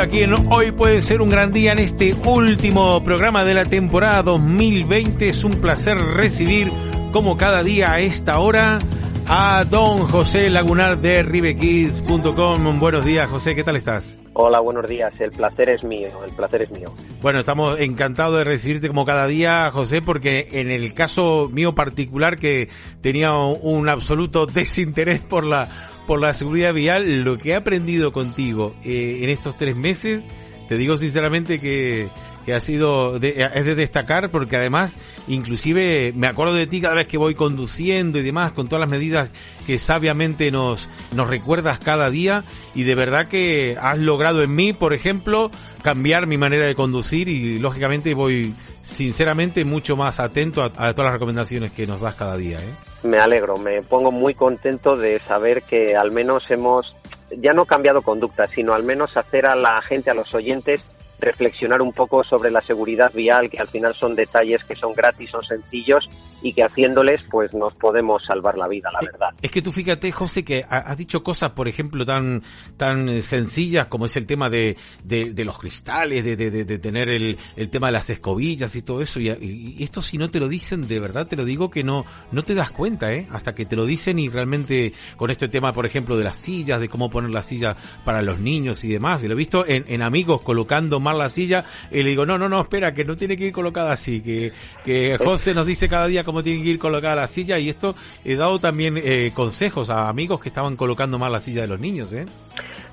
aquí en Hoy puede ser un gran día en este último programa de la temporada 2020. Es un placer recibir como cada día a esta hora a don José Lagunar de ribekids.com. Buenos días, José, ¿qué tal estás? Hola, buenos días. El placer es mío, el placer es mío. Bueno, estamos encantados de recibirte como cada día, José, porque en el caso mío particular que tenía un absoluto desinterés por la por la seguridad vial, lo que he aprendido contigo eh, en estos tres meses, te digo sinceramente que ha sido es de destacar porque además inclusive me acuerdo de ti cada vez que voy conduciendo y demás con todas las medidas que sabiamente nos nos recuerdas cada día y de verdad que has logrado en mí por ejemplo cambiar mi manera de conducir y lógicamente voy sinceramente mucho más atento a, todas las recomendaciones que nos das cada día ¿eh? me alegro me pongo muy contento de saber que al menos hemos ya no cambiado conducta sino al menos hacer a la gente a los oyentes reflexionar un poco sobre la seguridad vial, que al final son detalles que son gratis, son sencillos y que haciéndoles pues nos podemos salvar la vida, la verdad. Es que tú fíjate, José, que has dicho cosas, por ejemplo, tan tan eh, sencillas como es el tema de, de, los cristales, de, de, tener el, el, tema de las escobillas y todo eso. Y, esto si no te lo dicen, de verdad te lo digo que no no te das cuenta, ¿eh? Hasta que te lo dicen y realmente con este tema, por ejemplo, de las sillas, de cómo poner la silla para los niños y demás. Y lo he visto en, en amigos colocando la silla y le digo, no, no, no, espera, que no tiene que ir colocada así, que, que José nos dice cada día cómo tiene que ir colocada la silla y esto he dado también eh, consejos a amigos que estaban colocando mal la silla de los niños, ¿eh?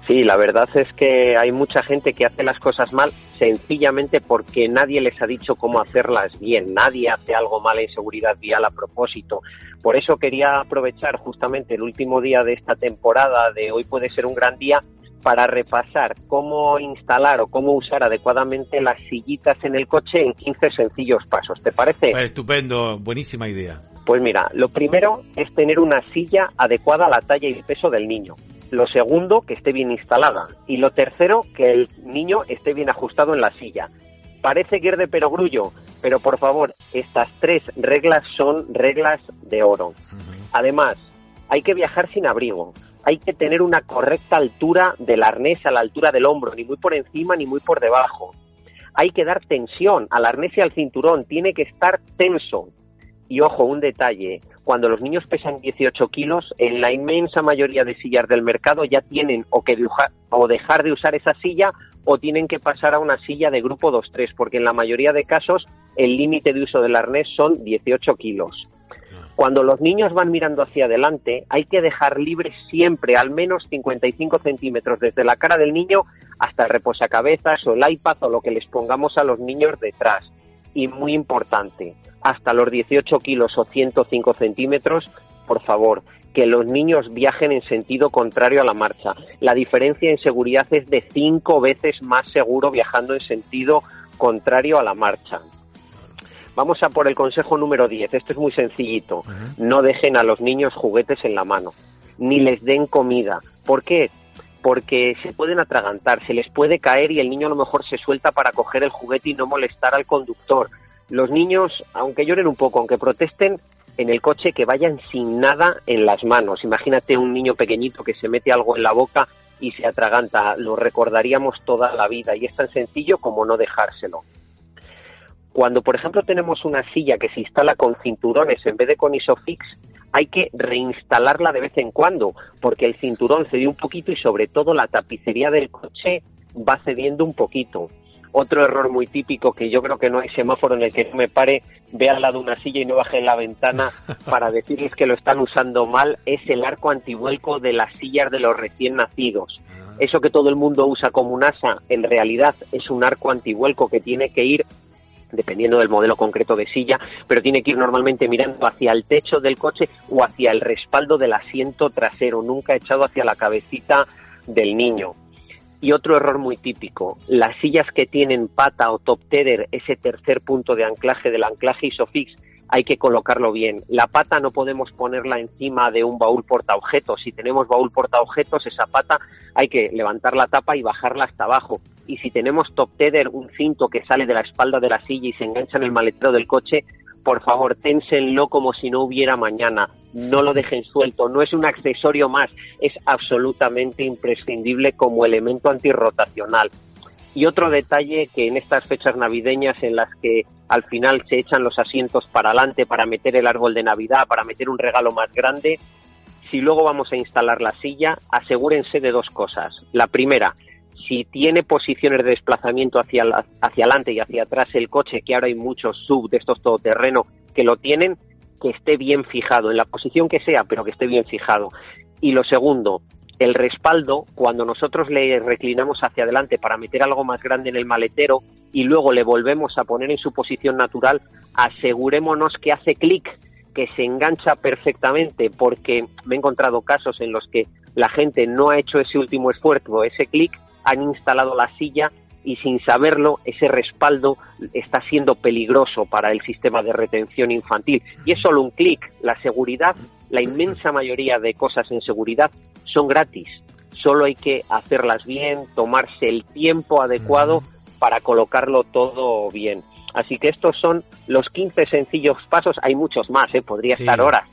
Sí, la verdad es que hay mucha gente que hace las cosas mal sencillamente porque nadie les ha dicho cómo hacerlas bien. Nadie hace algo mal en seguridad vial a propósito. Por eso quería aprovechar justamente el último día de esta temporada de hoy puede ser un gran día para repasar cómo instalar o cómo usar adecuadamente las sillitas en el coche en 15 sencillos pasos. ¿Te parece? Pues estupendo, buenísima idea. Pues mira, lo primero es tener una silla adecuada a la talla y peso del niño. Lo segundo, que esté bien instalada. Y lo tercero, que el niño esté bien ajustado en la silla. Parece que es de perogrullo, pero por favor, estas tres reglas son reglas de oro. Además, hay que viajar sin abrigo hay que tener una correcta altura del arnés a la altura del hombro, ni muy por encima ni muy por debajo. Hay que dar tensión al arnés y al cinturón, tiene que estar tenso. Y ojo, un detalle, cuando los niños pesan 18 kilos, en la inmensa mayoría de sillas del mercado ya tienen o que o dejar de usar esa silla o tienen que pasar a una silla de grupo 2-3, porque en la mayoría de casos el límite de uso del arnés son 18 kilos. Cuando los niños van mirando hacia adelante, hay que dejar libre siempre al menos 55 centímetros desde la cara del niño hasta el reposacabezas o el iPad o lo que les pongamos a los niños detrás. Y muy importante, hasta los 18 kilos o 105 centímetros, por favor, que los niños viajen en sentido contrario a la marcha. La diferencia en seguridad es de cinco veces más seguro viajando en sentido contrario a la marcha. Vamos a por el consejo número 10. Esto es muy sencillito. No dejen a los niños juguetes en la mano, ni les den comida. ¿Por qué? Porque se pueden atragantar, se les puede caer y el niño a lo mejor se suelta para coger el juguete y no molestar al conductor. Los niños, aunque lloren un poco, aunque protesten, en el coche que vayan sin nada en las manos. Imagínate un niño pequeñito que se mete algo en la boca y se atraganta. Lo recordaríamos toda la vida y es tan sencillo como no dejárselo. Cuando, por ejemplo, tenemos una silla que se instala con cinturones en vez de con isofix, hay que reinstalarla de vez en cuando, porque el cinturón cede un poquito y sobre todo la tapicería del coche va cediendo un poquito. Otro error muy típico que yo creo que no hay semáforo en el que no me pare, ve al lado de una silla y no baje la ventana para decirles que lo están usando mal, es el arco antivuelco de las sillas de los recién nacidos. Ah. Eso que todo el mundo usa como un asa, en realidad es un arco antivuelco que tiene que ir dependiendo del modelo concreto de silla, pero tiene que ir normalmente mirando hacia el techo del coche o hacia el respaldo del asiento trasero, nunca echado hacia la cabecita del niño. Y otro error muy típico, las sillas que tienen pata o top tether, ese tercer punto de anclaje del anclaje isofix, hay que colocarlo bien. La pata no podemos ponerla encima de un baúl portaobjetos. Si tenemos baúl portaobjetos, esa pata hay que levantar la tapa y bajarla hasta abajo. Y si tenemos top tether, un cinto que sale de la espalda de la silla y se engancha en el maletero del coche, por favor, ténsenlo como si no hubiera mañana. No lo dejen suelto. No es un accesorio más. Es absolutamente imprescindible como elemento antirrotacional Y otro detalle que en estas fechas navideñas en las que al final se echan los asientos para adelante para meter el árbol de Navidad, para meter un regalo más grande, si luego vamos a instalar la silla, asegúrense de dos cosas. La primera, si tiene posiciones de desplazamiento hacia, hacia adelante y hacia atrás el coche, que ahora hay muchos sub de estos todoterreno que lo tienen, que esté bien fijado, en la posición que sea, pero que esté bien fijado. Y lo segundo, el respaldo, cuando nosotros le reclinamos hacia adelante para meter algo más grande en el maletero y luego le volvemos a poner en su posición natural, asegurémonos que hace clic, que se engancha perfectamente, porque me he encontrado casos en los que la gente no ha hecho ese último esfuerzo, ese clic, han instalado la silla y sin saberlo ese respaldo está siendo peligroso para el sistema de retención infantil. Y es solo un clic. La seguridad, la inmensa mayoría de cosas en seguridad son gratis. Solo hay que hacerlas bien, tomarse el tiempo adecuado para colocarlo todo bien. Así que estos son los 15 sencillos pasos. Hay muchos más, ¿eh? podría estar horas.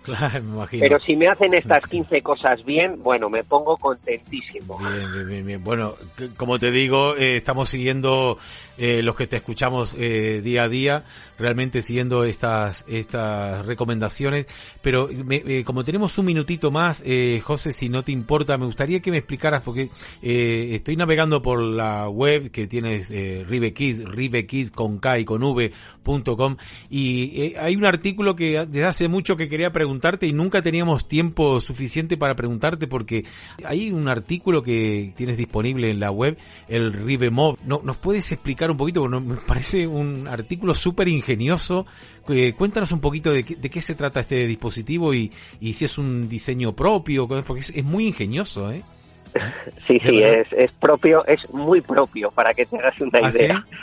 Pero si me hacen estas 15 cosas bien, bueno, me pongo contentísimo. Bien, bien, bien. Bueno, como te digo, eh, estamos siguiendo eh, los que te escuchamos eh, día a día, realmente siguiendo estas estas recomendaciones. Pero eh, como tenemos un minutito más, eh, José, si no te importa, me gustaría que me explicaras, porque estoy navegando por la web que tienes eh, Ribekids, Ribekids con K y con V.com, y hay un artículo que desde hace mucho que quería preguntarte y nunca teníamos tiempo suficiente para preguntarte, porque hay un artículo que tienes disponible en la web, el Ribemob. ¿No, ¿Nos puedes explicar? Un poquito, me parece un artículo súper ingenioso. Eh, cuéntanos un poquito de, de, qué se trata este dispositivo y, y si es un diseño propio, porque es, es muy ingenioso, ¿eh? Sí, sí, es, es, propio, es muy propio, para que te hagas una ¿Ah, idea. Sí?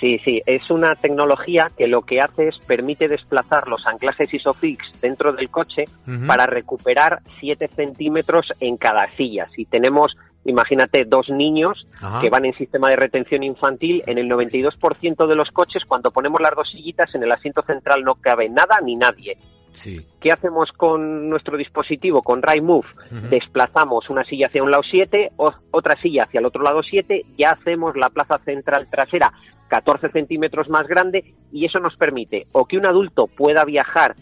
sí, sí, es una tecnología que lo que hace es permite desplazar los anclajes ISOFIX dentro del coche uh -huh. para recuperar 7 centímetros en cada silla. Si tenemos imagínate dos niños Ajá. que van en sistema de retención infantil, en el 92% de los coches, cuando ponemos las dos sillitas, en el asiento central no cabe nada ni nadie. Sí. ¿Qué hacemos con nuestro dispositivo, con RideMove? Uh -huh. Desplazamos una silla hacia un lado 7, otra silla hacia el otro lado 7, ya hacemos la plaza central trasera 14 centímetros más grande y eso nos permite o que un adulto pueda viajar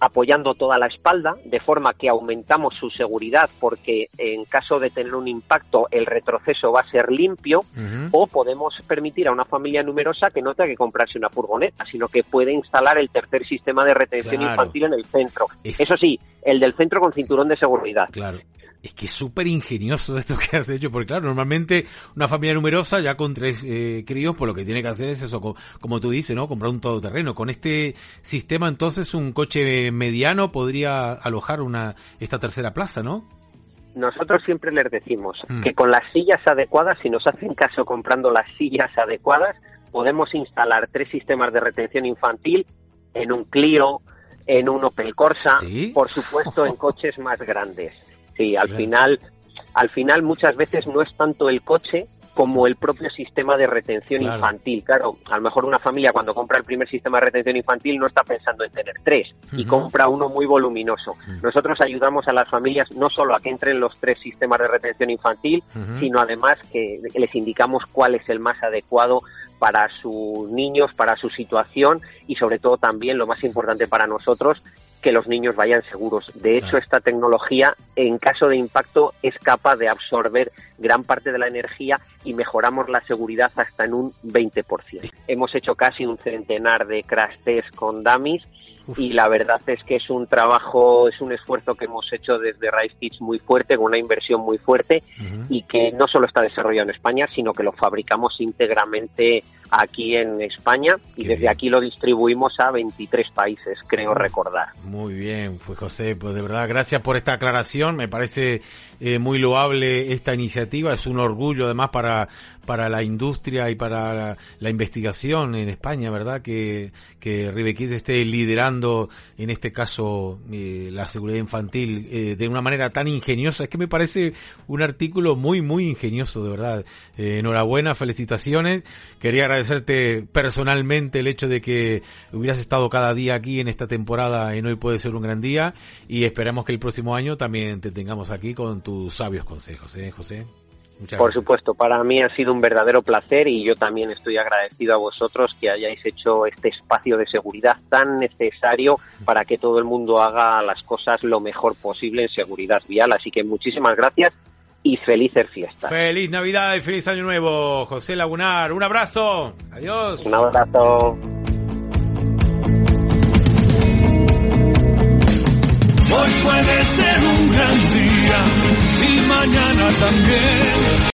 apoyando toda la espalda, de forma que aumentamos su seguridad porque en caso de tener un impacto el retroceso va a ser limpio, uh -huh. o podemos permitir a una familia numerosa que no tenga que comprarse una furgoneta, sino que puede instalar el tercer sistema de retención claro. infantil en el centro. Es... Eso sí, el del centro con cinturón de seguridad. Claro es que es súper ingenioso esto que has hecho, porque claro, normalmente una familia numerosa ya con tres eh, críos, pues lo que tiene que hacer es eso, como, como tú dices, ¿no? Comprar un todoterreno. Con este sistema, entonces, un coche mediano podría alojar una esta tercera plaza, ¿no? Nosotros siempre les decimos mm. que con las sillas adecuadas, si nos hacen caso comprando las sillas adecuadas, podemos instalar tres sistemas de retención infantil en un Clio, en un Opel Corsa, ¿Sí? por supuesto en coches más grandes. Sí, al claro. final, al final muchas veces no es tanto el coche como el propio sistema de retención claro. infantil. Claro, a lo mejor una familia cuando compra el primer sistema de retención infantil no está pensando en tener tres uh -huh. y compra uno muy voluminoso. Uh -huh. Nosotros ayudamos a las familias no solo a que entren los tres sistemas de retención infantil, uh -huh. sino además que les indicamos cuál es el más adecuado para sus niños, para su situación y sobre todo también lo más importante para nosotros que los niños vayan seguros. De hecho, esta tecnología, en caso de impacto, es capaz de absorber gran parte de la energía y mejoramos la seguridad hasta en un 20%. Hemos hecho casi un centenar de crash tests con dummies Uf. y la verdad es que es un trabajo, es un esfuerzo que hemos hecho desde Rise Kids muy fuerte, con una inversión muy fuerte uh -huh. y que no solo está desarrollado en España, sino que lo fabricamos íntegramente aquí en España y Qué desde bien. aquí lo distribuimos a 23 países, creo recordar. Muy bien, pues José, pues de verdad gracias por esta aclaración, me parece eh, muy loable esta iniciativa, es un orgullo además para para la industria y para la, la investigación en España, ¿verdad? Que, que esté liderando, en este caso, eh, la seguridad infantil eh, de una manera tan ingeniosa. Es que me parece un artículo muy, muy ingenioso, de verdad. Eh, enhorabuena, felicitaciones. Quería agradecerte personalmente el hecho de que hubieras estado cada día aquí en esta temporada en Hoy Puede Ser un Gran Día y esperamos que el próximo año también te tengamos aquí con tus sabios consejos, ¿eh, José? Por supuesto, para mí ha sido un verdadero placer y yo también estoy agradecido a vosotros que hayáis hecho este espacio de seguridad tan necesario para que todo el mundo haga las cosas lo mejor posible en seguridad vial. Así que muchísimas gracias y felices fiestas. Feliz Navidad y feliz Año Nuevo, José Lagunar. Un abrazo. Adiós. Un abrazo. Hoy puede ser un gran día y mañana también